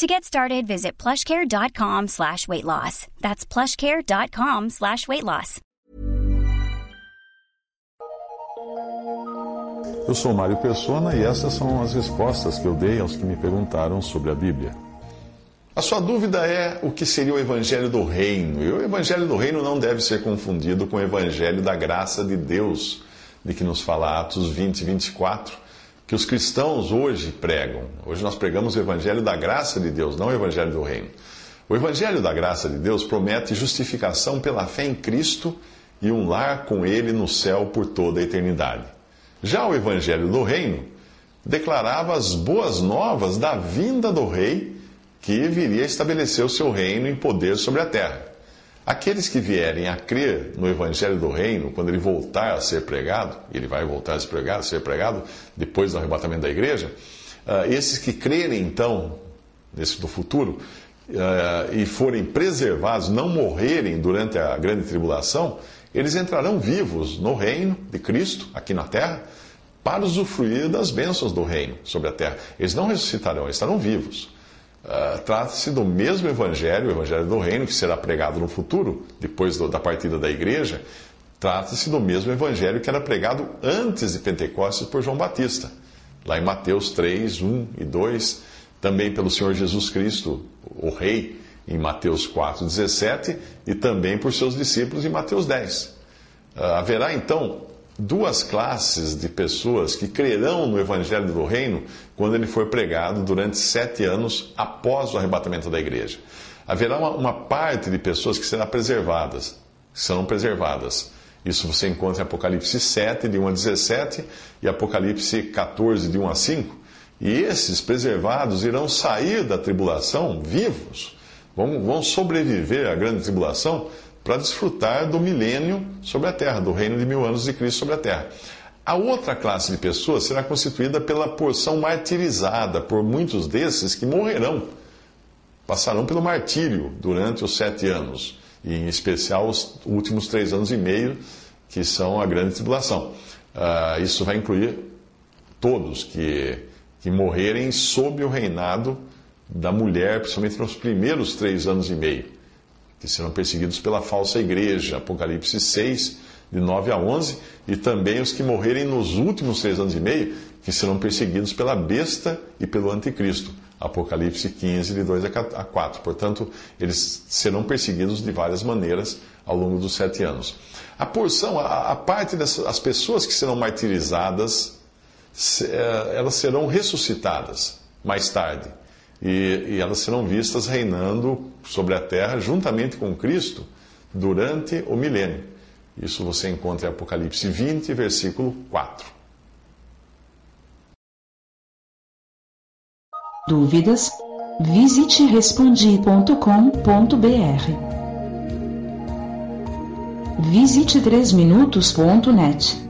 To get started, visit plushcare.com slash weight loss. That's plushcare.com slash weight loss. Eu sou Mário Persona e essas são as respostas que eu dei aos que me perguntaram sobre a Bíblia. A sua dúvida é o que seria o Evangelho do Reino. E o Evangelho do Reino não deve ser confundido com o Evangelho da graça de Deus, de que nos fala Atos 20 e 24 que os cristãos hoje pregam. Hoje nós pregamos o Evangelho da graça de Deus, não o Evangelho do Reino. O Evangelho da graça de Deus promete justificação pela fé em Cristo e um lar com Ele no céu por toda a eternidade. Já o Evangelho do Reino declarava as boas novas da vinda do Rei que viria estabelecer o seu reino em poder sobre a terra. Aqueles que vierem a crer no Evangelho do Reino, quando ele voltar a ser pregado, ele vai voltar a ser pregado, ser pregado depois do arrebatamento da igreja, uh, esses que crerem então, nesse do futuro, uh, e forem preservados, não morrerem durante a grande tribulação, eles entrarão vivos no reino de Cristo, aqui na terra, para usufruir das bênçãos do reino sobre a terra. Eles não ressuscitarão, eles estarão vivos. Uh, Trata-se do mesmo evangelho, o evangelho do reino, que será pregado no futuro, depois do, da partida da igreja. Trata-se do mesmo evangelho que era pregado antes de Pentecostes por João Batista, lá em Mateus 3, 1 e 2, também pelo Senhor Jesus Cristo, o Rei, em Mateus 4, 17, e também por seus discípulos em Mateus 10. Uh, ah, haverá então duas classes de pessoas que crerão no Evangelho do Reino quando ele for pregado durante sete anos após o arrebatamento da igreja. Haverá uma, uma parte de pessoas que serão preservadas, serão preservadas. Isso você encontra em Apocalipse 7, de 1 a 17, e Apocalipse 14, de 1 a 5. E esses preservados irão sair da tribulação vivos, vão, vão sobreviver à grande tribulação para desfrutar do milênio sobre a terra, do reino de mil anos de Cristo sobre a terra. A outra classe de pessoas será constituída pela porção martirizada por muitos desses que morrerão, passarão pelo martírio durante os sete anos, e em especial os últimos três anos e meio, que são a grande tribulação. Uh, isso vai incluir todos que, que morrerem sob o reinado da mulher, principalmente nos primeiros três anos e meio que serão perseguidos pela falsa igreja, Apocalipse 6, de 9 a 11, e também os que morrerem nos últimos três anos e meio, que serão perseguidos pela besta e pelo anticristo, Apocalipse 15, de 2 a 4. Portanto, eles serão perseguidos de várias maneiras ao longo dos sete anos. A porção, a, a parte das pessoas que serão martirizadas, eh, elas serão ressuscitadas mais tarde e, e elas serão vistas reinando sobre a terra juntamente com Cristo durante o milênio. Isso você encontra em Apocalipse 20, versículo 4. Dúvidas? Visite respondi.com.br. Visite 3minutos.net.